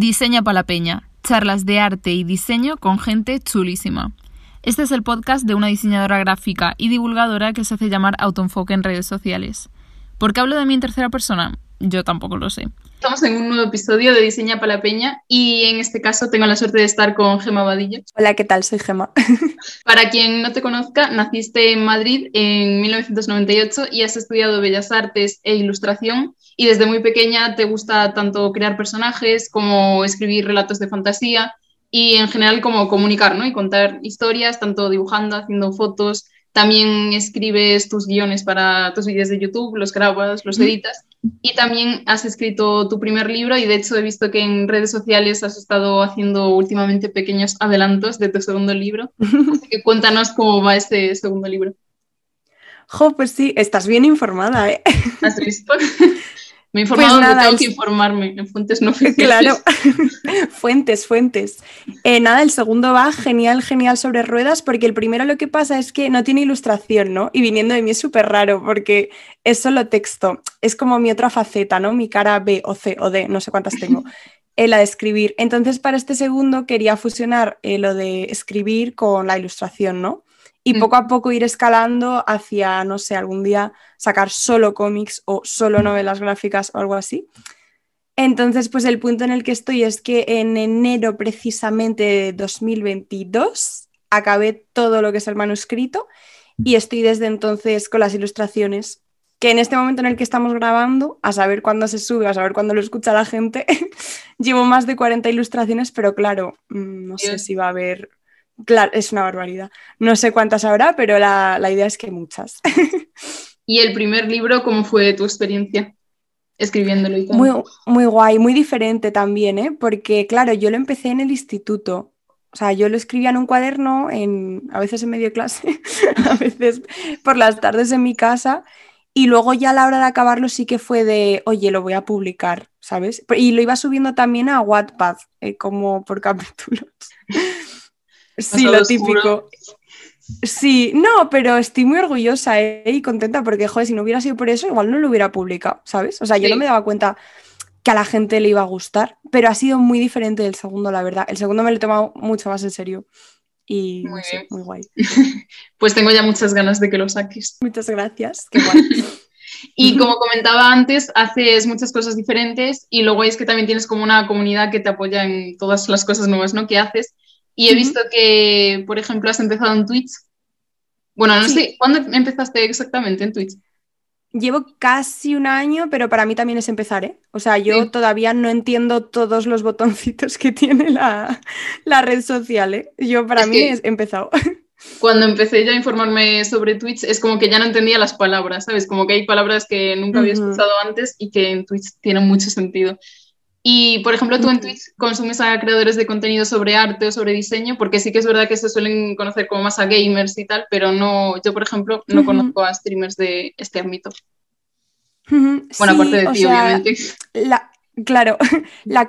Diseña para la Peña, charlas de arte y diseño con gente chulísima. Este es el podcast de una diseñadora gráfica y divulgadora que se hace llamar Autoenfoque en redes sociales. ¿Por qué hablo de mí en tercera persona? Yo tampoco lo sé. Estamos en un nuevo episodio de Diseña para la Peña y en este caso tengo la suerte de estar con Gema Vadillo. Hola, ¿qué tal? Soy Gema. Para quien no te conozca, naciste en Madrid en 1998 y has estudiado Bellas Artes e Ilustración y desde muy pequeña te gusta tanto crear personajes como escribir relatos de fantasía y en general como comunicar ¿no? y contar historias, tanto dibujando, haciendo fotos. También escribes tus guiones para tus vídeos de YouTube, los grabas, los editas. Y también has escrito tu primer libro y de hecho he visto que en redes sociales has estado haciendo últimamente pequeños adelantos de tu segundo libro. Así que cuéntanos cómo va este segundo libro. Jo, pues sí, estás bien informada, ¿eh? ¿Has visto? Me he informado pues nada, tengo que informarme en fuentes no oficiales. Claro, fuentes, fuentes. Eh, nada, el segundo va genial, genial sobre ruedas, porque el primero lo que pasa es que no tiene ilustración, ¿no? Y viniendo de mí es súper raro, porque es solo texto. Es como mi otra faceta, ¿no? Mi cara B o C o D, no sé cuántas tengo. Eh, la de escribir. Entonces, para este segundo quería fusionar eh, lo de escribir con la ilustración, ¿no? Y poco a poco ir escalando hacia, no sé, algún día sacar solo cómics o solo novelas gráficas o algo así. Entonces, pues el punto en el que estoy es que en enero precisamente de 2022 acabé todo lo que es el manuscrito y estoy desde entonces con las ilustraciones, que en este momento en el que estamos grabando, a saber cuándo se sube, a saber cuándo lo escucha la gente, llevo más de 40 ilustraciones, pero claro, mm, no sé si va a haber Claro, es una barbaridad. No sé cuántas habrá, pero la, idea es que muchas. ¿Y el primer libro, cómo fue tu experiencia escribiéndolo? Y Muy, muy guay, muy diferente también, ¿eh? porque claro, yo lo empecé en el instituto. O sea, yo lo escribía en un cuaderno, en, a veces en medio clase, a veces por las tardes en mi casa. Y luego ya a la hora de acabarlo sí que fue de, oye, lo voy a publicar, ¿sabes? Y lo iba subiendo también a Wattpad, eh, como por capítulos. Sí, lo típico. Sí, no, pero estoy muy orgullosa ¿eh? y contenta porque, joder, si no hubiera sido por eso, igual no lo hubiera publicado, ¿sabes? O sea, yo no me daba cuenta que a la gente le iba a gustar, pero ha sido muy diferente del segundo, la verdad. El segundo me lo he tomado mucho más en serio y muy, muy guay. pues tengo ya muchas ganas de que lo saques. Muchas gracias, qué guay. y como comentaba antes, haces muchas cosas diferentes y luego es que también tienes como una comunidad que te apoya en todas las cosas nuevas ¿no? que haces. Y he visto que, por ejemplo, has empezado en Twitch. Bueno, no sé, ¿cuándo empezaste exactamente en Twitch? Llevo casi un año, pero para mí también es empezar, ¿eh? O sea, yo todavía no entiendo todos los botoncitos que tiene la, red social, ¿eh? Yo para mí he empezado. Cuando empecé ya a informarme sobre Twitch, es como que ya no entendía las palabras, ¿sabes? Como que hay palabras que nunca había escuchado antes y que en Twitch tienen mucho sentido. Y, por ejemplo, tú en Twitch consumes a creadores de contenido sobre arte o sobre diseño, porque sí que es verdad que se suelen conocer como más a gamers y tal, pero no, yo, por ejemplo, no conozco a streamers de este ámbito. Bueno, aparte de ti, obviamente. claro, la,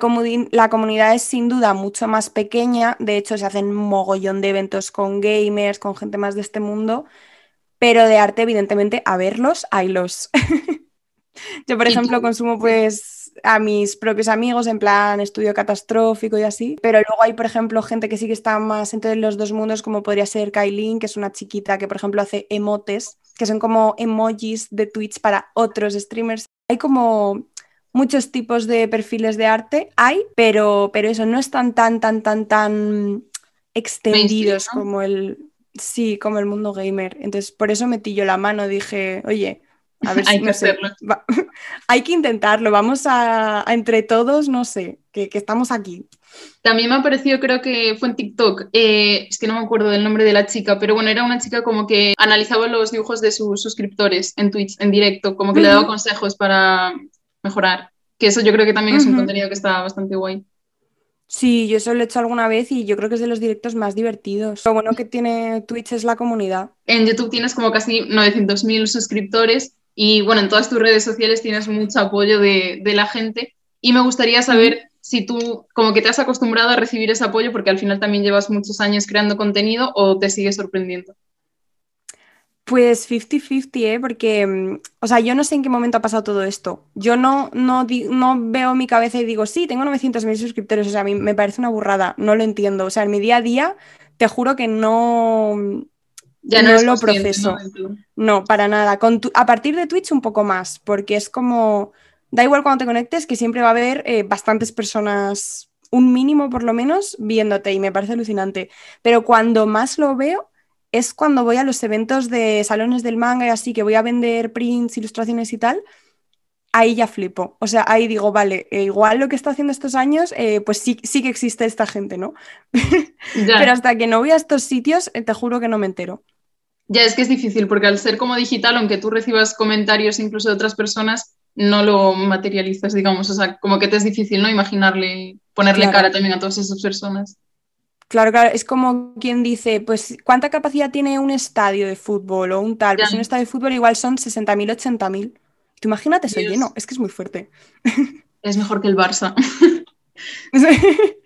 la comunidad es sin duda mucho más pequeña, de hecho se hacen mogollón de eventos con gamers, con gente más de este mundo, pero de arte, evidentemente, a verlos, hay los. yo, por ejemplo, consumo pues a mis propios amigos en plan estudio catastrófico y así, pero luego hay, por ejemplo, gente que sí que está más entre los dos mundos, como podría ser Kailin, que es una chiquita que, por ejemplo, hace emotes, que son como emojis de Twitch para otros streamers. Hay como muchos tipos de perfiles de arte, hay, pero, pero eso no están tan, tan, tan, tan extendidos como el... Sí, como el mundo gamer. Entonces, por eso metí yo la mano, dije, oye, a ver Hay que hacerlo. Hay que intentarlo, vamos a, entre todos, no sé, que, estamos aquí. También me ha parecido, creo que fue en TikTok, eh, es que no me acuerdo del nombre de la chica, pero bueno, era una chica como que analizaba los dibujos de sus suscriptores en Twitch, en directo, como que le daba consejos para mejorar. Que eso yo creo que también es un contenido que está bastante guay. Sí, yo eso lo he hecho alguna vez y yo creo que es de los directos más divertidos. Lo bueno que tiene Twitch es la comunidad. En YouTube tienes como casi 900.000 suscriptores y bueno, en todas tus redes sociales tienes mucho apoyo de, la gente y me gustaría saber si tú como que te has acostumbrado a recibir ese apoyo porque al final también llevas muchos años creando contenido o te sigue sorprendiendo. Pues 50-50, ¿eh? Porque, mm, o sea, yo no sé en qué momento ha pasado todo esto. Yo no, no, no veo mi cabeza y digo, sí, tengo 900.000 suscriptores. O sea, a mí me parece una burrada, no lo entiendo. O sea, en mi día a día, te juro que no, Ya no lo proceso. ¿no? Para nada. Con tu- a partir de Twitch un poco más, porque es como, da igual cuando te conectes, que siempre va a haber eh, bastantes personas, un mínimo por lo menos, viéndote y me parece alucinante. Pero cuando más lo veo es cuando voy a los eventos de salones del manga y así, que voy a vender prints, ilustraciones y tal. Ahí ya flipo. O sea, ahí digo, vale, eh, igual lo que está haciendo estos años, eh, pues sí, sí que existe esta gente, ¿no? Pero hasta que no voy a estos sitios, te juro que no me entero. Ya es que es difícil, porque al ser como digital, aunque tú recibas comentarios incluso de otras personas, no lo materializas, digamos. O sea, como que te es difícil, ¿no? Imaginarle, ponerle Claro. cara también a todas esas personas. Claro, claro, es como quien dice, pues, ¿cuánta capacidad tiene un estadio de fútbol o un tal? Pues Ya. un estadio de fútbol igual son 60.000, 80.000. Tú imagínate eso lleno, es que es muy fuerte. Es mejor que el Barça.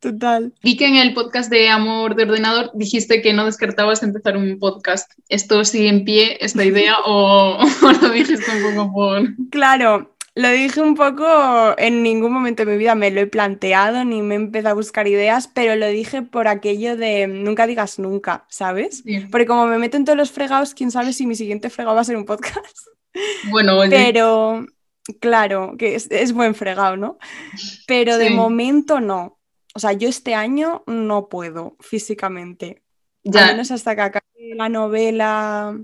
Total. Vi que en el podcast de Amor de Ordenador dijiste que no descartabas empezar un podcast. ¿Esto sigue en pie, esta idea, o, o lo dijiste un poco por...? Claro, lo dije un poco, en ningún momento de mi vida me lo he planteado ni me he empezado a buscar ideas, pero lo dije por aquello de nunca digas nunca, ¿sabes? Sí. Porque como me meto en todos los fregados, quién sabe si mi siguiente fregado va a ser un podcast. Bueno, oye, Pero, claro, que es, es buen fregado, ¿no? Pero de momento no. O sea, yo este año no puedo físicamente. Al ya, menos hasta que acabe la novela.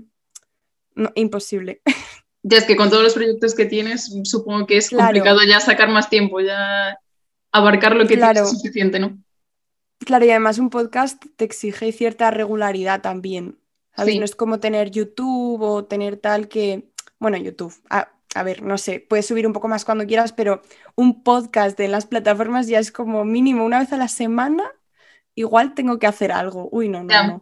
No, imposible. ya es que con todos los proyectos que tienes, supongo que es Claro. complicado ya sacar más tiempo, ya abarcar lo que Claro. tienes es suficiente, ¿no? Claro, y además un podcast te exige cierta regularidad también. ¿Sabes? Sí. No es como tener YouTube o tener tal que. Bueno, YouTube. A, a ver, no sé, puedes subir un poco más cuando quieras, pero un podcast en las plataformas ya es como mínimo una vez a la semana. Igual tengo que hacer algo. Uy, no, no, Ya. no.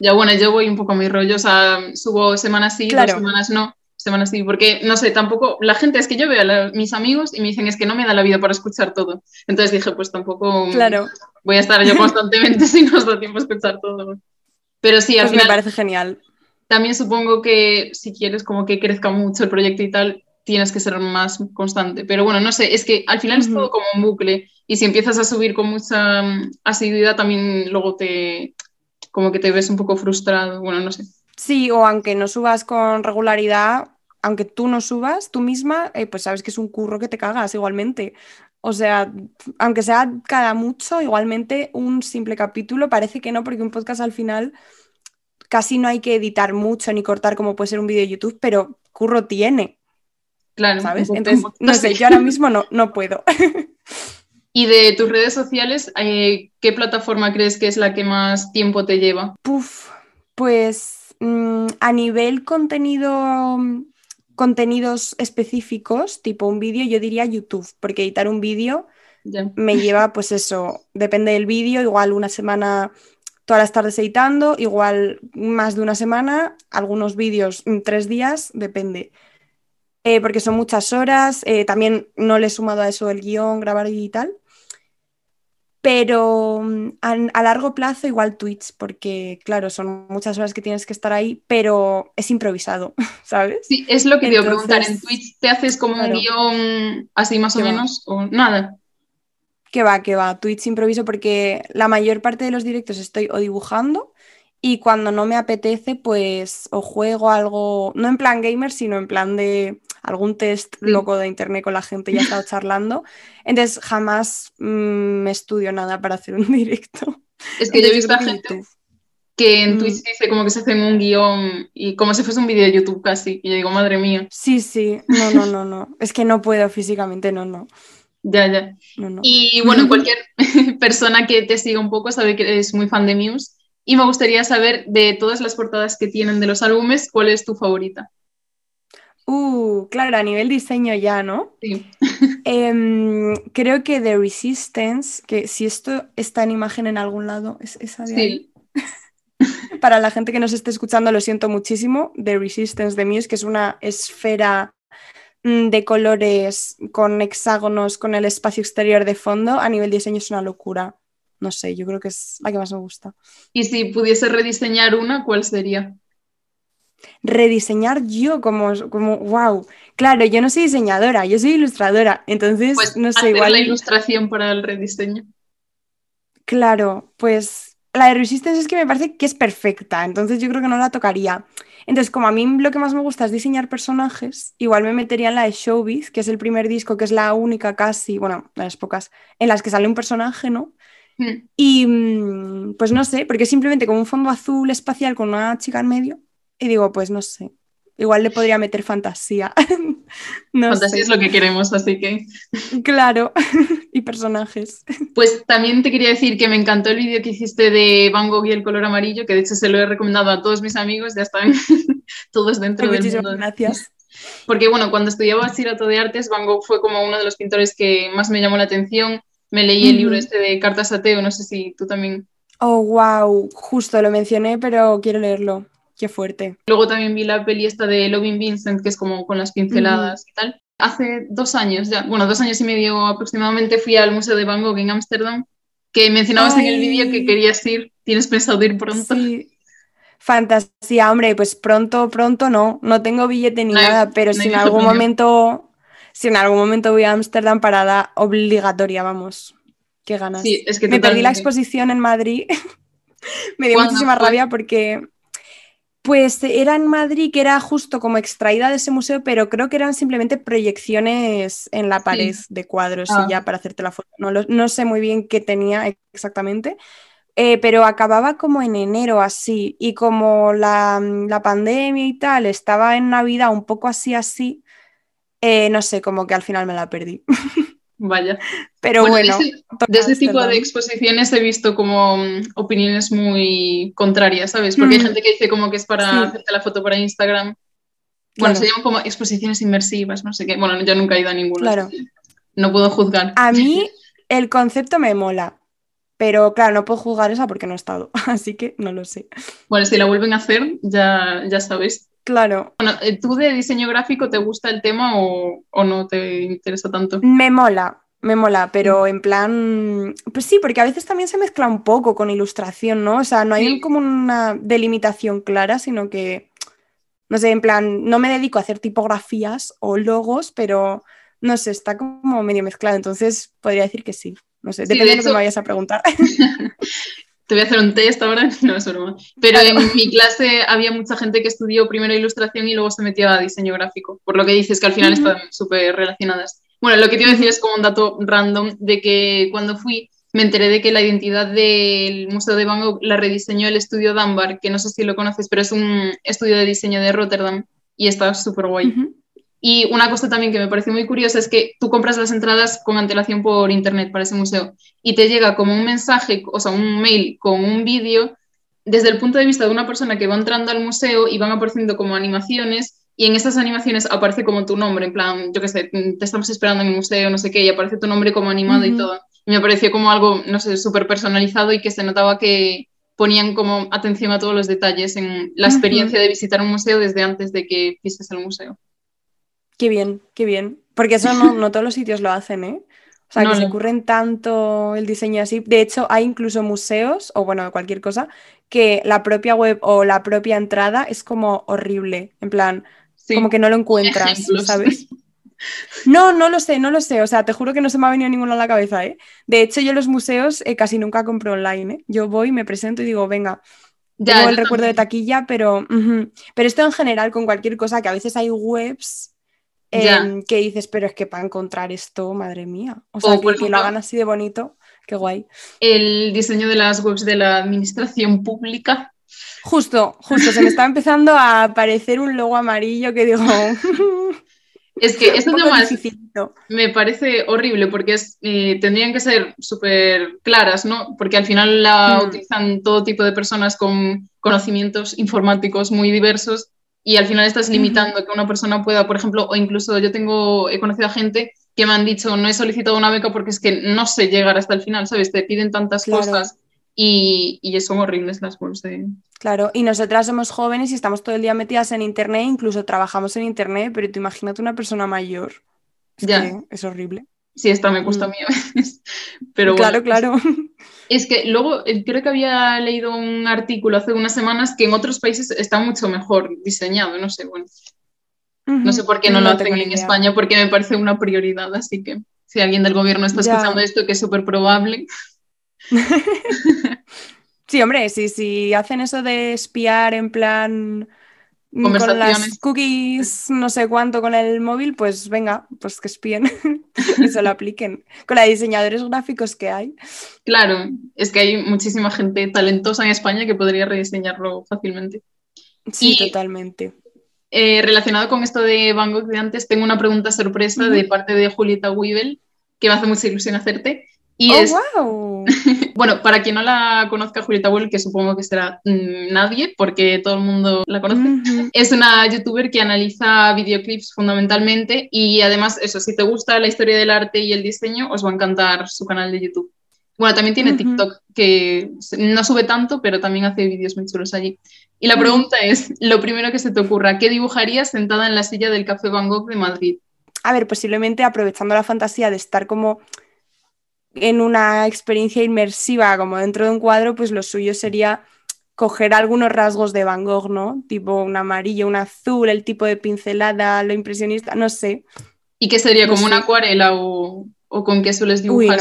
Ya bueno, yo voy un poco a mi rollo, o sea, subo semanas sí, Claro. dos semanas no, semanas sí, porque no sé, tampoco, la gente es que yo veo a la- mis amigos y me dicen es que no me da la vida para escuchar todo. Entonces dije, pues tampoco mm, Claro, voy a estar yo constantemente si no os da tiempo a escuchar todo. Pero sí, al pues me final parece genial. también supongo que si quieres como que crezca mucho el proyecto y tal, tienes que ser más constante. Pero bueno, no sé, es que al final es todo como un bucle y si empiezas a subir con mucha mm, asiduidad también luego te como que te ves un poco frustrado, bueno, no sé. Sí, o aunque no subas con regularidad, aunque tú no subas tú misma, eh, pues sabes que es un curro que te cagas igualmente. O sea, aunque sea cada mucho, igualmente un simple capítulo, parece que no, porque un podcast al final casi no hay que editar mucho ni cortar como puede ser un vídeo de YouTube, pero curro tiene, Claro, ¿sabes? Entonces, no sé, yo ahora mismo no, no puedo. Y de tus redes sociales, eh, ¿qué plataforma crees que es la que más tiempo te lleva? Puf, pues mm, a nivel contenido, contenidos específicos, tipo un vídeo, yo diría YouTube, porque editar un vídeo me lleva, pues eso, depende del vídeo, igual una semana, todas las tardes editando, igual más de una semana, algunos vídeos mm, tres días, depende. Eh, porque son muchas horas, eh, también no le he sumado a eso el guion, grabar y tal. Pero mm, a, a largo plazo igual Twitch, porque claro, son muchas horas que tienes que estar ahí, pero es improvisado, ¿sabes? Sí, es lo que te iba a preguntar. ¿En Twitch te haces como claro. un guion así más o menos? ¿O nada? Que va, que va, Twitch improviso porque la mayor parte de los directos estoy o dibujando y cuando no me apetece, pues o juego algo, no en plan gamer, sino en plan de algún test loco de internet con la gente, ya he estado charlando. Entonces jamás mm, me estudio nada para hacer un directo. Es que yo he visto a gente YouTube. que en Mm. Twitch dice como que se hacen un guion y como si fuese un vídeo de YouTube casi. Y yo digo, madre mía, Sí, sí, no, no, no, no. Es que no puedo físicamente, no, no, ya, ya. no, no. Y bueno, cualquier persona que te siga un poco sabe que eres muy fan de Muse. Y me gustaría saber de todas las portadas que tienen de los álbumes, ¿cuál es tu favorita? Uh, claro, a nivel diseño ya, ¿no? Sí, Em, creo que The Resistance, que si esto está en imagen en algún lado, es esa de ahí. sí, Para la gente que nos esté escuchando, lo siento muchísimo. The Resistance de Muse, que es una esfera mm, de colores con hexágonos, con el espacio exterior de fondo, a nivel diseño es una locura. No sé, yo creo que es la que más me gusta. Y si pudiese rediseñar una, ¿cuál sería? Rediseñar yo como, como, wow. Claro, yo no soy diseñadora, yo soy ilustradora, entonces Pues no sé, hacer igual. la ilustración para el rediseño. Claro, pues la de Resistance es que me parece que es perfecta, entonces yo creo que no la tocaría. Entonces, como a mí lo que más me gusta es diseñar personajes, igual me metería en la de Showbiz, que es el primer disco, que es la única casi, bueno, de las pocas, en las que sale un personaje, ¿no? Mm. Y mm, pues no sé, porque es simplemente como un fondo azul espacial con una chica en medio. Y digo, pues no sé, igual le podría meter fantasía. no Fantasía sé. es lo que queremos, así que. Claro, y personajes. Pues también te quería decir que me encantó el vídeo que hiciste de Van Gogh y el color amarillo, que de hecho se lo he recomendado a todos mis amigos, ya están todos dentro del Muchísimas mundo. gracias. Porque bueno, cuando estudiaba bachillerato de artes, Van Gogh fue como uno de los pintores que más me llamó la atención. Me leí el libro este de Cartas a Teo, no sé si tú también. Oh, wow, justo lo mencioné, pero quiero leerlo. Qué fuerte. Luego también vi la peli esta de Loving Vincent, que es como con las pinceladas y tal. Hace dos años ya, bueno, dos años y medio aproximadamente, fui al Museo de Van Gogh en Ámsterdam, que mencionabas en el vídeo que querías ir. ¿Tienes pensado ir pronto? Sí. Fantasía, hombre, pues pronto, pronto no, no tengo billete ni No nada, pero no si en algún momento, si en algún momento voy a Ámsterdam, parada obligatoria, vamos. Qué ganas. Sí, es que Me perdí la exposición en Madrid. Me dio ¿Cuándo muchísima fue? rabia porque, pues, era en Madrid, que era justo como extraída de ese museo, pero creo que eran simplemente proyecciones en la pared de cuadros Ah. y ya para hacerte la foto. No, lo- no sé muy bien qué tenía exactamente, eh, pero acababa como en enero así, y como la, la pandemia y tal estaba en Navidad un poco así, así, eh, no sé, como que al final me la perdí. Vaya. Pero Bueno, bueno, de ese, toca de ese tipo de exposiciones he visto como mm, opiniones muy contrarias, ¿sabes? Porque hay Mm. gente que dice como que es para Sí. hacerte la foto para Instagram. Bueno, Claro. se llaman como exposiciones inmersivas, no sé qué. Bueno, yo nunca he ido a ninguna. Claro. No puedo juzgar. A mí el concepto me mola, pero claro, no puedo jugar esa porque no he estado, así que no lo sé. Bueno, si la vuelven a hacer, ya, ya sabéis. Claro, Bueno, eh, ¿tú de diseño gráfico te gusta el tema o, o no te interesa tanto? me mola, me mola, pero en plan, pues sí, porque a veces también se mezcla un poco con ilustración, ¿no? O sea, no hay Sí. como una delimitación clara, sino que, no sé, en plan, no me dedico a hacer tipografías o logos, pero no sé, está como medio mezclado, entonces podría decir que sí. No sé, Sí, depende de de lo que me vayas a preguntar. Te voy a hacer un test ahora, no es broma. Pero en mi clase había mucha gente que estudió primero ilustración y luego se metió a diseño gráfico, por lo que dices que al final Ujú. están súper relacionadas. Bueno, lo que te iba a decir es como un dato random de que cuando fui me enteré de que la identidad del Museo de Van Gogh la rediseñó el estudio Dunbar, que no sé si lo conoces, pero es un estudio de diseño de Rotterdam y está súper guay. Ujú. Y una cosa también que me parece muy curiosa es que tú compras las entradas con antelación por internet para ese museo y te llega como un mensaje, o sea, un mail con un vídeo desde el punto de vista de una persona que va entrando al museo y van apareciendo como animaciones y en estas animaciones aparece como tu nombre, en plan, yo qué sé, te estamos esperando en el museo, no sé qué, y aparece tu nombre como animado y todo. Y me pareció como algo, no sé, súper personalizado y que se notaba que ponían como atención a todos los detalles en la experiencia de visitar un museo desde antes de que pises el museo. Qué bien, qué bien. Porque eso no, no todos los sitios lo hacen, ¿eh? O sea, No, que se ocurren tanto el diseño así. De hecho, hay incluso museos, o bueno, cualquier cosa, que la propia web o la propia entrada es como horrible. En plan, Sí. como que no lo encuentras, ejemplos. ¿sabes? No, no lo sé, no lo sé. O sea, te juro que no se me ha venido ninguno a la cabeza, ¿eh? De hecho, yo en los museos eh, casi nunca compro online, ¿eh? Yo voy, me presento y digo, venga, Ya, tengo el recuerdo de taquilla, pero, pero esto en general con cualquier cosa, que a veces hay webs Em, que dices, pero es que para encontrar esto, madre mía. O sea, O, que, lo hagan así de bonito, qué guay. El diseño de las webs de la administración pública. Justo, justo, se me está empezando a aparecer un logo amarillo que digo, Es que esto dificilito. me parece horrible porque es, eh, tendrían que ser súper claras, ¿no? Porque al final la Hmm. utilizan todo tipo de personas con conocimientos informáticos muy diversos y al final estás limitando que una persona pueda, por ejemplo, o incluso yo tengo, he conocido a gente que me han dicho no he solicitado una beca porque es que no sé llegar hasta el final, ¿sabes? Te piden tantas Claro. cosas y, y son horribles las webs de... Claro, y nosotras somos jóvenes y estamos todo el día metidas en internet, incluso trabajamos en internet, pero tú imagínate una persona mayor. Es Ya. que es horrible. Sí, esta me cuesta a Mm. mí a veces, pero bueno. claro, claro. Es que luego eh, creo que había leído un artículo hace unas semanas que en otros países está mucho mejor diseñado, no sé, bueno. No sé por qué no, lo hacen en España, porque me parece una prioridad, así que si alguien del gobierno está escuchando esto, que es súper probable. sí, hombre, si, si hacen eso de espiar en plan con las cookies, no sé cuánto con el móvil, pues venga, pues que espíen y se lo apliquen. Con los diseñadores gráficos que hay. Claro, es que hay muchísima gente talentosa en España que podría rediseñarlo fácilmente. Sí, totalmente. Eh, relacionado con esto de Van Gogh de antes, tengo una pregunta sorpresa de parte de Julieta Weibel que me hace mucha ilusión hacerte. Y oh, es, wow. bueno, para quien no la conozca, Julieta Bull, que supongo que será mm, nadie, porque todo el mundo la conoce, es una youtuber que analiza videoclips fundamentalmente y además, eso, si te gusta la historia del arte y el diseño, os va a encantar su canal de YouTube. Bueno, también tiene TikTok, que no sube tanto, pero también hace vídeos muy chulos allí. Y la pregunta es, lo primero que se te ocurra, ¿qué dibujarías sentada en la silla del Café Van Gogh de Madrid? A ver, posiblemente aprovechando la fantasía de estar como en una experiencia inmersiva como dentro de un cuadro, pues lo suyo sería coger algunos rasgos de Van Gogh, ¿no? Tipo un amarillo, un azul, el tipo de pincelada, lo impresionista, no sé. ¿Y qué sería? ¿Como una acuarela o, con qué sueles dibujar?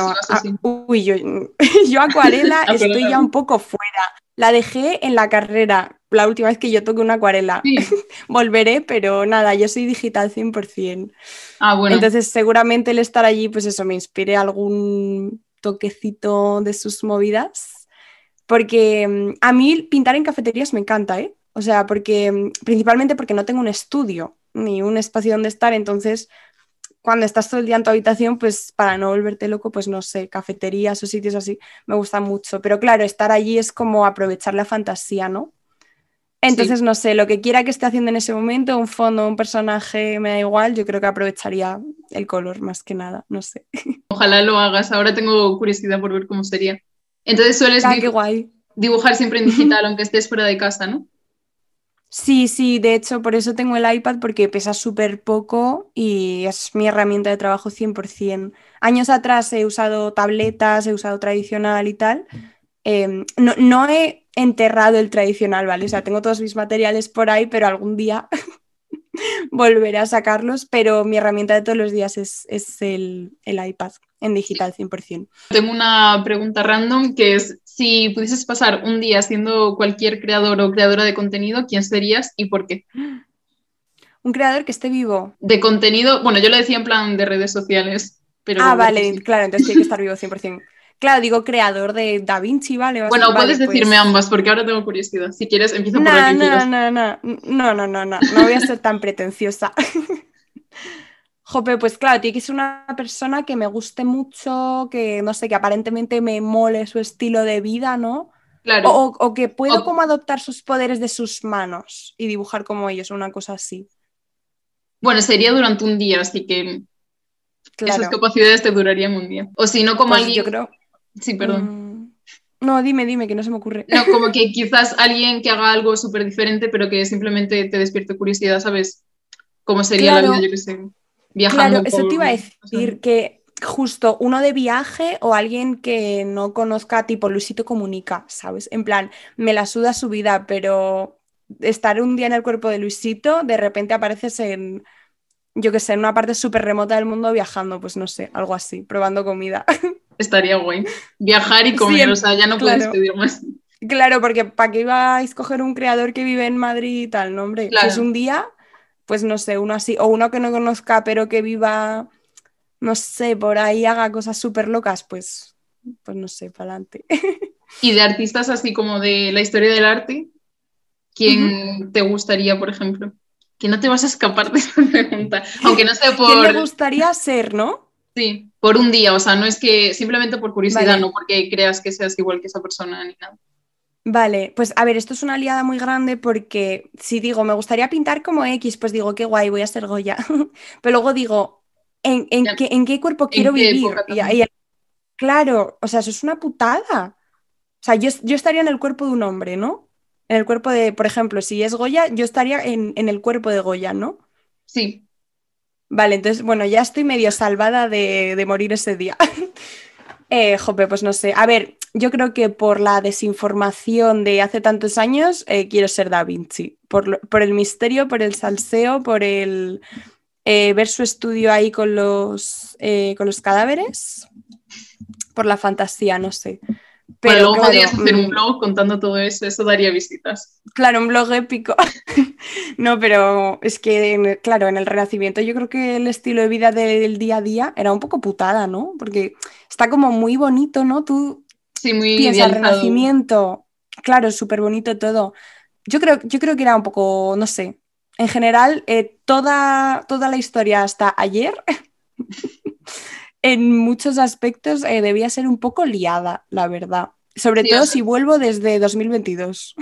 Uy, yo, yo acuarela estoy ya un poco fuera. La dejé en la carrera, la última vez que yo toqué una acuarela. Volveré, pero nada, yo soy digital 100%. Ah, bueno. Entonces, seguramente el estar allí, pues eso, me inspire algún toquecito de sus movidas. Porque mm, a mí pintar en cafeterías me encanta, ¿eh? O sea, porque mm, principalmente porque no tengo un estudio ni un espacio donde estar, entonces cuando estás todo el día en tu habitación, pues para no volverte loco, pues no sé, cafeterías o sitios así, me gusta mucho. Pero claro, estar allí es como aprovechar la fantasía, ¿no? Entonces, no sé, lo que quiera que esté haciendo en ese momento, un fondo, un personaje, me da igual, yo creo que aprovecharía el color más que nada, no sé. Ojalá lo hagas, ahora tengo curiosidad por ver cómo sería. Entonces sueles ah, guay. dibujar siempre en digital, aunque estés fuera de casa, ¿no? Sí, sí, de hecho, por eso tengo el iPad, porque pesa súper poco y es mi herramienta de trabajo 100%. Años atrás he usado tabletas, he usado tradicional y tal. Em, no, no, he enterrado el tradicional, ¿vale? O sea, tengo todos mis materiales por ahí, pero algún día volveré a sacarlos, pero mi herramienta de todos los días es, el, el, iPad en digital 100%. Tengo una pregunta random que es, si pudieses pasar un día siendo cualquier creador o creadora de contenido, ¿quién serías y por qué? Un creador que esté vivo. De contenido, bueno, yo lo decía en plan de redes sociales, pero... Ah, vale, claro, entonces tiene que estar vivo 100%. Claro, digo creador de Da Vinci, ¿vale? Bueno, puedes decirme pues ambas porque ahora tengo curiosidad. Si quieres, empiezo por la que no, no, no, no, no, no, no, no voy a ser tan pretenciosa. Jope, pues claro, tiene que ser una persona que me guste mucho, que no sé, que aparentemente me mole su estilo de vida, ¿no? Claro. O, que puedo como adoptar sus poderes de sus manos y dibujar como ellos, una cosa así. Bueno, sería durante un día, así que esas capacidades te durarían un día. O si no, como pues alguien. Yo creo. Sí, perdón. Mm, no, dime, dime, que no se me ocurre. No, como que quizás alguien que haga algo súper diferente, pero que simplemente te despierte curiosidad, ¿sabes? ¿Cómo sería la vida, yo que sé, viajando? Claro, eso te iba a decir, que justo uno de viaje o alguien que no conozca, tipo Luisito Comunica, ¿sabes? En plan, me la suda su vida, pero estar un día en el cuerpo de Luisito, de repente apareces en, yo que sé, en una parte súper remota del mundo viajando, pues no sé, algo así, probando comida. estaría guay. Viajar y comer, o sea, ya no puedes pedir más. Claro, porque ¿para qué iba a escoger un creador que vive en Madrid y tal? No, hombre, si es un día, pues no sé, uno así, o uno que no conozca, pero que viva, no sé, por ahí haga cosas súper locas, pues, pues no sé, para adelante. Y de artistas así como de la historia del arte, ¿quién te gustaría, por ejemplo? Que no te vas a escapar de esa pregunta, aunque no sé por... ¿Quién le gustaría ser, no? Sí, por un día, o sea, no es que simplemente por curiosidad, no porque creas que seas igual que esa persona ni nada. Vale, pues a ver, esto es una aliada muy grande porque si digo, me gustaría pintar como X, pues digo, qué guay, voy a ser Goya. Pero luego digo, ¿en, qué, ¿en qué, cuerpo quiero vivir? Y, claro, o sea, eso es una putada. O sea, yo, estaría en el cuerpo de un hombre, ¿no? En el cuerpo de, por ejemplo, si es Goya, yo estaría en, en el cuerpo de Goya, ¿no? Sí. Vale, entonces, bueno, ya estoy medio salvada de, morir ese día. eh, jope, pues no sé. A ver, yo creo que por la desinformación de hace tantos años, eh, quiero ser Da Vinci. Por, por, el misterio, por el salseo, por el eh, ver su estudio ahí con los, con los cadáveres, por la fantasía, no sé. Pero luego podrías hacer un mm, blog contando todo eso, eso daría visitas. Claro, un blog épico. no, pero es que, claro, en el Renacimiento yo creo que el estilo de vida del día a día era un poco putada, ¿no? Porque está como muy bonito, ¿no? Tú sí, muy piensas Renacimiento, claro, súper bonito todo. Yo creo, yo creo que era un poco, no sé, en general, eh, toda, toda la historia hasta ayer en muchos aspectos eh, debía ser un poco liada, la verdad. Sobre todo si vuelvo desde 2022.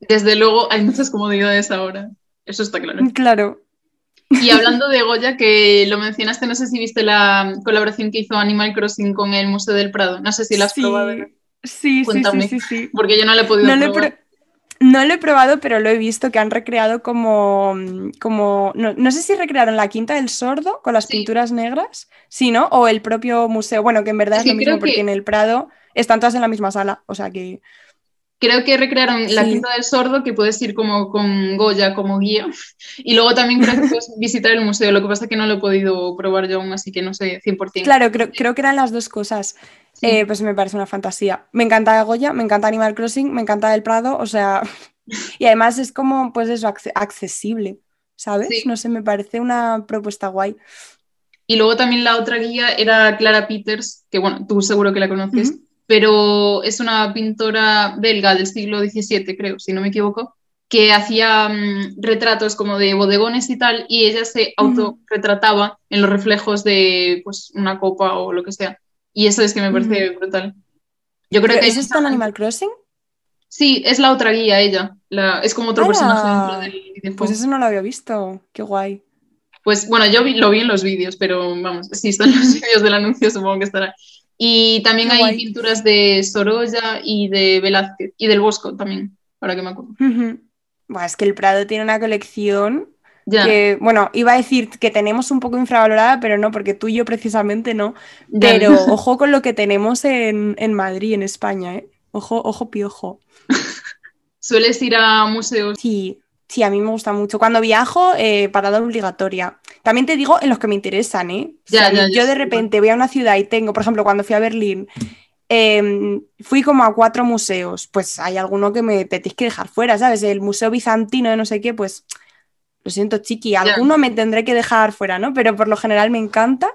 Desde luego hay muchas comodidades ahora, eso está claro. Claro. Y hablando de Goya, que lo mencionaste, no sé si viste la colaboración que hizo Animal Crossing con el Museo del Prado. No sé si la has probado. Sí, sí, sí, sí, Porque yo no la he podido probar. No lo he probado, pero lo he visto que han recreado como. como no, sé si recrearon la Quinta del Sordo con las pinturas negras, sí, ¿no? O el propio museo. Bueno, que en verdad es, lo mismo, porque en el Prado están todas en la misma sala. O sea que. Creo que recrearon la Quinta del Sordo, que puedes ir como con Goya como guía. Y luego también creo que puedes visitar el museo. Lo que pasa es que no lo he podido probar yo aún, así que no sé 100%. Claro, creo, creo que eran las dos cosas. Eh, pues me parece una fantasía. Me encanta Goya, me encanta Animal Crossing, me encanta El Prado, o sea, y además es como, pues eso, accesible, ¿sabes? No sé, me parece una propuesta guay. Y luego también la otra guía era Clara Peters, que bueno, tú seguro que la conoces, pero es una pintora belga del siglo XVII, creo, si no me equivoco, que hacía mm, retratos como de bodegones y tal, y ella se autorretrataba en los reflejos de pues, una copa o lo que sea. Y eso es que me parece brutal. Yo creo que ¿Es esto en Animal Crossing? Sí, es la otra guía ella. es como otro personaje del Pues eso no lo había visto. Qué guay. Pues bueno, yo lo vi en los vídeos, pero vamos, si están los vídeos del anuncio supongo que estará. Y también hay pinturas de Sorolla y de Velázquez y del Bosco también, para que me acuerdo. es que el Prado tiene una colección que, bueno, iba a decir que tenemos un poco infravalorada, pero no, porque tú y yo precisamente no. Pero ojo con lo que tenemos en, Madrid, en España, ¿eh? Ojo, ojo, piojo. ¿Sueles ir a museos? Sí, sí, a mí me gusta mucho. Cuando viajo, eh, parada obligatoria. También te digo en los que me interesan, ¿eh? yo de repente voy a una ciudad y tengo, por ejemplo, cuando fui a Berlín, em, fui como a cuatro museos, pues hay alguno que me tenéis que dejar fuera, ¿sabes? El Museo Bizantino de no sé qué, pues lo siento, chiqui, alguno me tendré que dejar fuera, ¿no? Pero por lo general me encanta.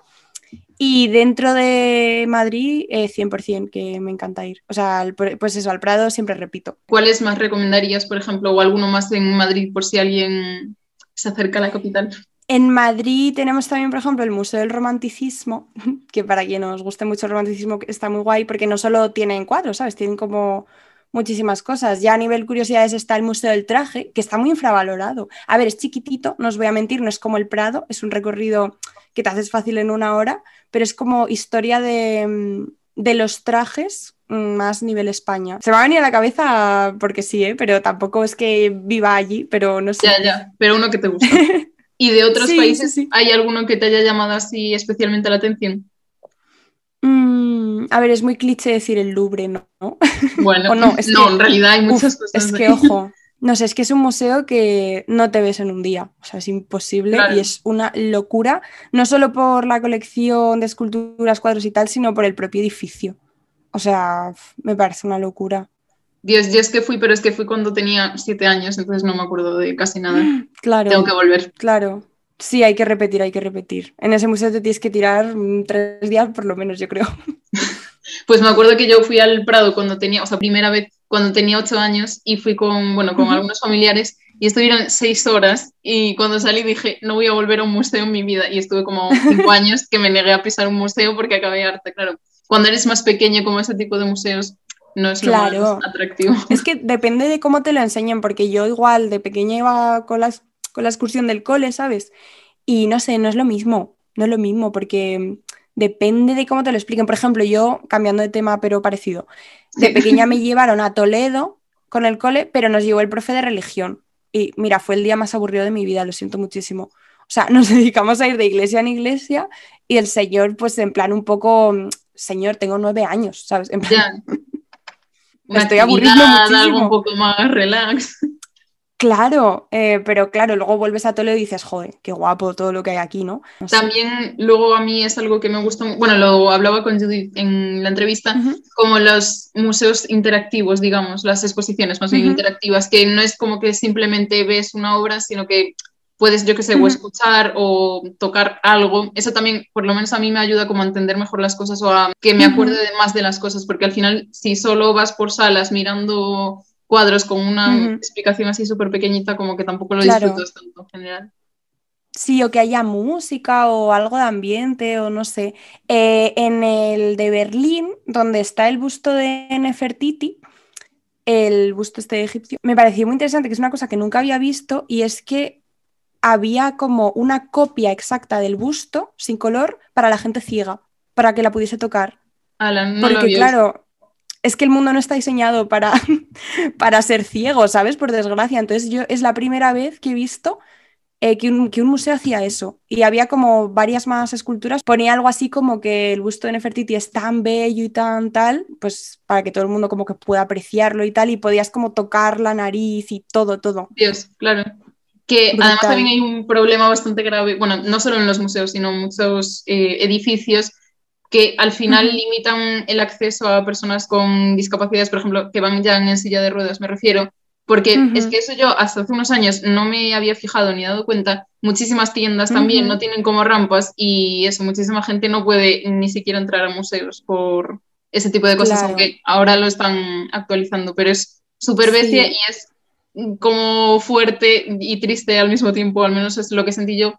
Y dentro de Madrid, 100% eh, que me encanta ir. O sea, pues eso, al Prado siempre repito. ¿Cuáles más recomendarías, por ejemplo, o alguno más en Madrid por si alguien se acerca a la capital? En Madrid tenemos también, por ejemplo, el Museo del Romanticismo, que para quien nos guste mucho el romanticismo está muy guay, porque no solo tienen cuadros, ¿sabes? Tienen como muchísimas cosas. Ya a nivel curiosidades está el Museo del Traje, que está muy infravalorado. A ver, es chiquitito, no os voy a mentir, no es como el Prado, es un recorrido que te haces fácil en una hora, pero es como historia de, mm, los trajes mm, más nivel España. Se me va a venir a la cabeza porque sí, ¿eh? pero tampoco es que viva allí, pero no sé. Ya, ya, pero uno que te gusta. ¿Y de otros países hay alguno que te haya llamado así especialmente la atención? Mm, a ver, es muy cliché decir el Louvre, ¿no? Bueno, no, en realidad hay muchas cosas. Es que, ojo, no sé, es que es un museo que no te ves en un día, o sea, es imposible y es una locura, no solo por la colección de esculturas, cuadros y tal, sino por el propio edificio. O sea, me parece una locura. Dios, yo es que fui, pero es que fui cuando tenía siete años, entonces no me acuerdo de casi nada. Claro. Tengo que volver. Claro. Sí, hay que repetir, hay que repetir. En ese museo te tienes que tirar mm, tres días por lo menos, yo creo. Pues me acuerdo que yo fui al Prado cuando tenía, o sea, primera vez cuando tenía ocho años y fui con, bueno, con algunos familiares y estuvieron seis horas y cuando salí dije, no voy a volver a un museo en mi vida y estuve como cinco años que me negué a pisar un museo porque acabé harta, claro. Cuando eres más pequeño como ese tipo de museos no es claro. lo más atractivo. Es que depende de cómo te lo enseñan porque yo igual de pequeña iba con las con la excursión del cole, ¿sabes? Y no sé, no es lo mismo, no es lo mismo, porque depende de cómo te lo expliquen. Por ejemplo, yo, cambiando de tema, pero parecido, de pequeña me llevaron a Toledo con el cole, pero nos llevó el profe de religión. Y mira, fue el día más aburrido de mi vida, lo siento muchísimo. O sea, nos dedicamos a ir de iglesia en iglesia y el señor, pues en plan un poco, señor, tengo nueve años, ¿sabes? En plan, una Estoy actividad, aburriendo muchísimo. algo un poco más relax. Claro, eh, pero claro, luego vuelves a Toledo y dices, joder, qué guapo todo lo que hay aquí, ¿no? No sé. También luego a mí es algo que me gusta, bueno, lo hablaba con Judith en la entrevista, como los museos interactivos, digamos, las exposiciones más bien interactivas, que no es como que simplemente ves una obra, sino que puedes, yo qué sé, o escuchar o tocar algo. Eso también, por lo menos a mí me ayuda como a entender mejor las cosas o a que me acuerde de más de las cosas, porque al final, si solo vas por salas mirando cuadros con una explicación así súper pequeñita, como que tampoco lo Claro. disfrutas tanto en general. Sí, o que haya música o algo de ambiente o no sé. Eh, en el de Berlín, donde está el busto de Nefertiti, el busto este egipcio, me pareció muy interesante, que es una cosa que nunca había visto, y es que había como una copia exacta del busto, sin color, para la gente ciega, para que la pudiese tocar. Alan, no lo Porque claro, es que el mundo no está diseñado para, para ser ciego, ¿sabes? Por desgracia. Entonces yo es la primera vez que he visto eh, que, un, que un museo hacía eso. Y había como varias más esculturas. Ponía algo así como que el busto de Nefertiti es tan bello y tan tal, pues para que todo el mundo como que pueda apreciarlo y tal. Y podías como tocar la nariz y todo, todo. Dios, claro. Que Brutal. además también hay un problema bastante grave, bueno, no solo en los museos, sino en muchos eh, edificios que al final limitan el acceso a personas con discapacidades, por ejemplo, que van ya en silla de ruedas, me refiero, porque es que eso yo hasta hace unos años no me había fijado ni dado cuenta. Muchísimas tiendas también no tienen como rampas y eso, muchísima gente no puede ni siquiera entrar a museos por ese tipo de cosas, Claro. aunque ahora lo están actualizando, pero es súper bestia Sí. y es como fuerte y triste al mismo tiempo, al menos es lo que sentí yo,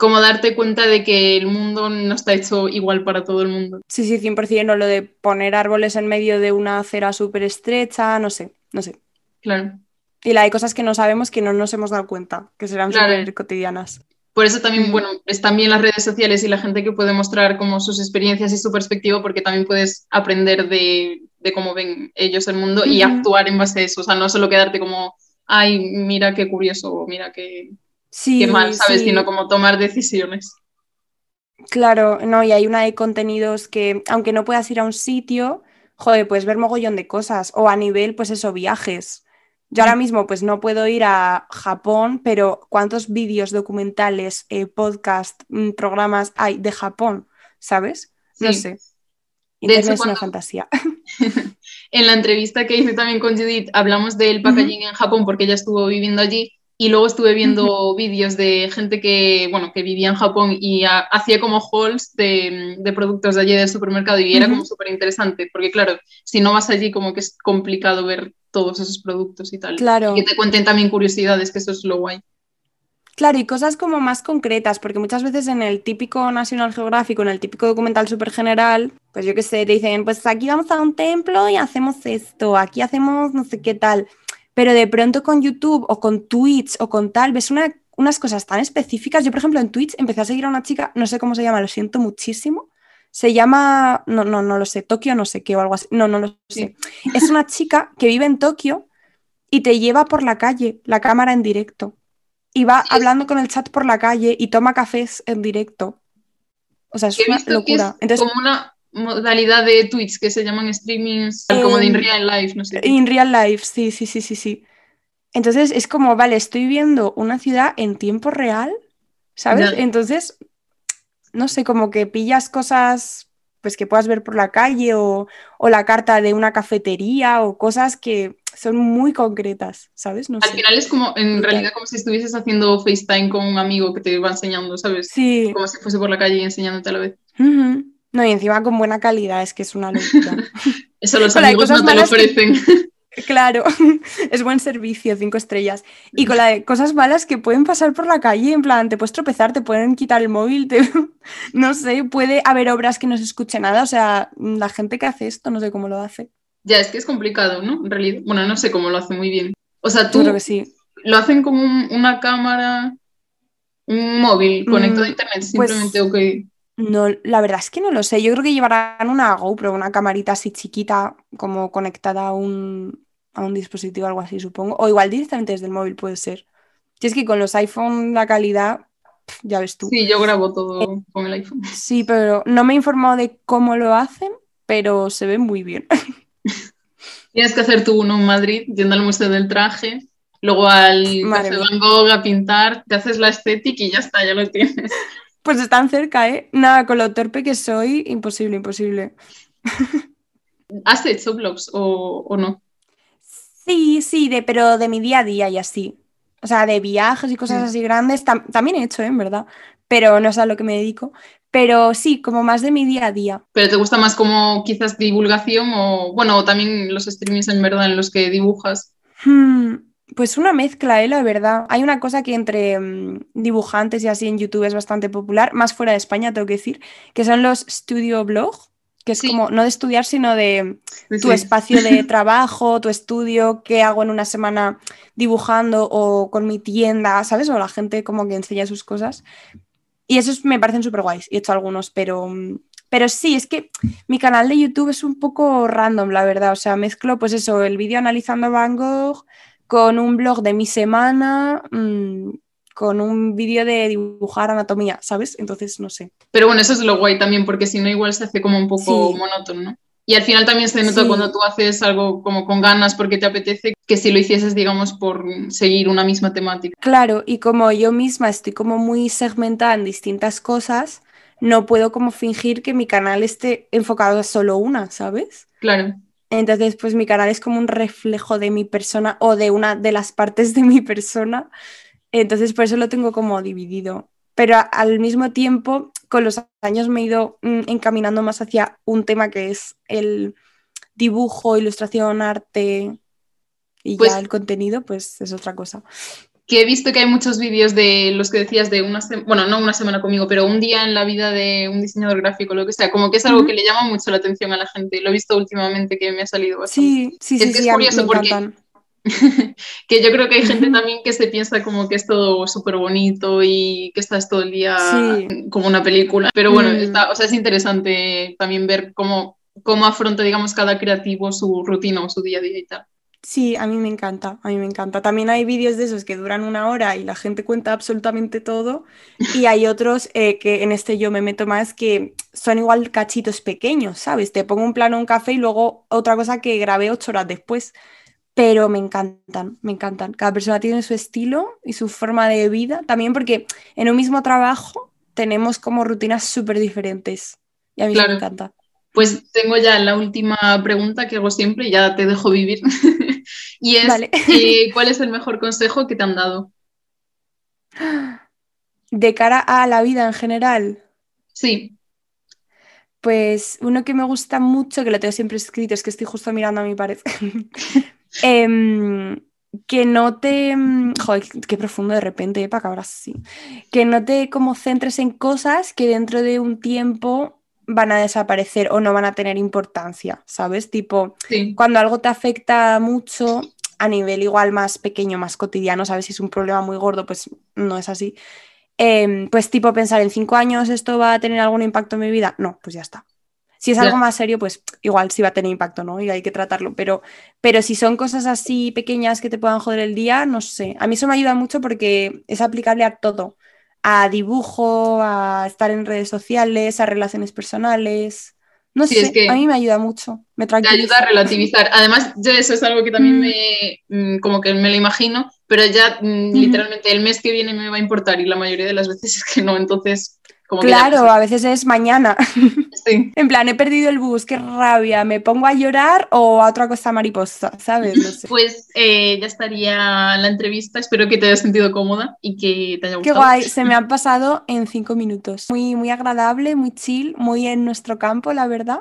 como darte cuenta de que el mundo no está hecho igual para todo el mundo. Sí, sí, 100%. O lo de poner árboles en medio de una acera súper estrecha, no sé, no sé. Claro. Y la hay cosas que no sabemos que no nos hemos dado cuenta, que serán Claro. súper cotidianas. Por eso también, Ujú. bueno, están bien las redes sociales y la gente que puede mostrar como sus experiencias y su perspectiva, porque también puedes aprender de, de cómo ven ellos el mundo y actuar en base a eso. O sea, no solo quedarte como, ay, mira qué curioso, mira qué, Sí, qué mal, ¿sabes? sí, Sino como tomar decisiones. claro, no, y hay una de contenidos que, aunque no puedas ir a un sitio, joder, puedes ver mogollón de cosas, o a nivel, pues eso, viajes. Yo ahora Mm. mismo, pues no puedo ir a Japón, pero ¿cuántos vídeos, documentales, eh, podcast, mm, programas hay de Japón? ¿Sabes? No sé. De hecho, es una cuando- fantasía. En la entrevista que hice también con Judith, hablamos del packaging en Japón porque ella estuvo viviendo allí y luego estuve viendo vídeos de gente que, bueno, que vivía en Japón y ha- hacía como hauls de, de productos de allí del supermercado y era como súper interesante porque, claro, si no vas allí como que es complicado ver todos esos productos y tal. Claro. Y que te cuenten también curiosidades, que eso es lo guay. Claro, y cosas como más concretas, porque muchas veces en el típico National Geographic, o en el típico documental súper general, pues yo qué sé, te dicen, pues aquí vamos a un templo y hacemos esto, aquí hacemos no sé qué tal. Pero de pronto con YouTube o con Twitch o con tal, ves una- unas cosas tan específicas. Yo, por ejemplo, en Twitch empecé a seguir a una chica, no sé cómo se llama, lo siento muchísimo. Se llama, no, no, no lo sé, Tokio no sé qué o algo así. No, no lo sé. Es una chica que vive en Tokio y te lleva por la calle, la cámara en directo. Y va Sí, hablando con el chat por la calle y toma cafés en directo. O sea, es una locura. es Entonces, como una modalidad de Twitch que se llaman streamings, como de in Em, real life, no sé. in real life, sí, sí, sí, sí, sí. Entonces es como, vale, estoy viendo una ciudad en tiempo real, ¿sabes? Entonces, no sé, como que pillas cosas pues que puedas ver por la calle o, o la carta de una cafetería o cosas que son muy concretas, ¿sabes? No Al sé. final es como, en realidad, como si estuvieses haciendo FaceTime con un amigo que te va enseñando, ¿sabes? Sí. Como si fuese por la calle y enseñándote a la vez. Ujú. No, y encima con buena calidad, es que es una locura. Eso los Con amigos no te lo que- ofrecen. Claro, es buen servicio, cinco estrellas. Y con la de cosas malas que pueden pasar por la calle, en plan, te puedes tropezar, te pueden quitar el móvil, te- no sé, puede haber obras que no se escuche nada, o sea, la gente que hace esto, no sé cómo lo hace. Ya, es que es complicado, ¿no? En realidad, bueno, no sé cómo lo hace muy bien. O sea, tú creo que sí. lo hacen con un- una cámara, un móvil conectado a Mm, internet, pues- simplemente, o que... No, la verdad es que no lo sé. Yo creo que llevarán una GoPro, una camarita así chiquita, como conectada a un, a un dispositivo, algo así, supongo. O igual directamente desde el móvil puede ser. Si es que con los iPhone la calidad, ya ves tú. Sí, yo grabo todo con el iPhone. Sí, pero no me he informado de cómo lo hacen, pero se ve muy bien. Tienes que hacer tú uno en Madrid, yendo al Museo del Traje, luego al Café Van Gogh a pintar, te haces la estética y ya está, ya lo tienes. Pues están cerca, ¿eh? Nada, con lo torpe que soy, imposible, imposible. ¿Has hecho blogs o, no? Sí, sí, de, pero de mi día a día y así. O sea, de viajes y cosas mm. así grandes, también he hecho, ¿eh? en verdad, pero no es a lo que me dedico. Pero sí, como más de mi día a día. ¿Pero te gusta más como quizás divulgación o, bueno, también los streamings en verdad en los que dibujas? Hmm, pues una mezcla, ¿eh? la verdad. Hay una cosa que entre mm, dibujantes y así en YouTube es bastante popular, más fuera de España, tengo que decir, que son los studio blog, que es como no de estudiar, sino de tu espacio de trabajo, tu estudio, qué hago en una semana dibujando o con mi tienda, ¿sabes? O la gente como que enseña sus cosas. Y esos me parecen súper guays. He hecho algunos, pero, mm, pero sí, es que mi canal de YouTube es un poco random, la verdad. O sea, mezclo, pues eso, el vídeo analizando Van Gogh con un blog de mi semana, mm, con un vídeo de dibujar anatomía, ¿sabes? Entonces, no sé. Pero bueno, eso es lo guay también, porque si no, igual se hace como un poco monótono, ¿no? Y al final también se nota cuando tú haces algo como con ganas porque te apetece que si lo hicieses, digamos, por seguir una misma temática. Claro, y como yo misma estoy como muy segmentada en distintas cosas, no puedo como fingir que mi canal esté enfocado a solo una, ¿sabes? Claro. Entonces, pues mi canal es como un reflejo de mi persona o de una de las partes de mi persona. Entonces, por eso lo tengo como dividido. Pero al mismo tiempo, con los años me he ido mm, encaminando más hacia un tema que es el dibujo, ilustración, arte y pues ya el contenido, pues es otra cosa que he visto que hay muchos vídeos de los que decías de una bueno, no una semana conmigo, pero un día en la vida de un diseñador gráfico, lo que sea, como que es algo que le llama mucho la atención a la gente. Lo he visto últimamente que me ha salido bastante. Sí, sí, sí, es, curioso porque que yo creo que hay gente también que se piensa como que es todo súper bonito y que estás todo el día como una película. Pero bueno, mm. o sea, es interesante también ver cómo, cómo afronta, digamos, cada creativo su rutina o su día a día y tal. Sí, a mí me encanta, a mí me encanta. También hay vídeos de esos que duran una hora y la gente cuenta absolutamente todo. Y hay otros eh, que en este yo me meto más que son igual cachitos pequeños, ¿sabes? Te pongo un plano, un café y luego otra cosa que grabé ocho horas después. Pero me encantan, me encantan. Cada persona tiene su estilo y su forma de vida. También porque en un mismo trabajo tenemos como rutinas súper diferentes. Y a mí me encanta. Pues tengo ya la última pregunta que hago siempre y ya te dejo vivir. y es, eh, ¿cuál es el mejor consejo que te han dado? De cara a la vida en general. Sí. Pues uno que me gusta mucho, que lo tengo siempre escrito, es que estoy justo mirando a mi pared. Em, que no te. Mm, joder, qué profundo de repente, ¿eh? para acabar así. Que no te como centres en cosas que dentro de un tiempo van a desaparecer o no van a tener importancia, ¿sabes? Tipo, cuando algo te afecta mucho a nivel igual más pequeño, más cotidiano, ¿sabes? Si es un problema muy gordo, pues no es así. Em, pues tipo pensar en cinco años esto va a tener algún impacto en mi vida, no, pues ya está. Si es algo más serio, pues igual sí va a tener impacto, ¿no? Y hay que tratarlo. Pero, pero si son cosas así pequeñas que te puedan joder el día, no sé. A mí eso me ayuda mucho porque es aplicable a todo a dibujo, a estar en redes sociales, a relaciones personales. No sé, a mí me ayuda mucho, me tranquiliza. Te ayuda a relativizar. Además, yo eso es algo que también mm. me, mm, como que me lo imagino, pero ya mm, literalmente el mes que viene me va a importar y la mayoría de las veces es que no, entonces claro, a veces es mañana. Sí. en plan, he perdido el bus, qué rabia, me pongo a llorar o a otra cosa mariposa, ¿sabes? Pues eh, ya estaría la entrevista, espero que te hayas sentido cómoda y que te haya gustado. Qué guay, se me ha pasado en cinco minutos. Muy, muy agradable, muy chill, muy en nuestro campo, la verdad.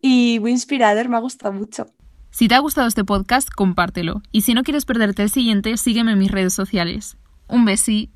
Y muy inspirador, me ha gustado mucho. Si te ha gustado este podcast, compártelo. Y si no quieres perderte el siguiente, sígueme en mis redes sociales. Un besi.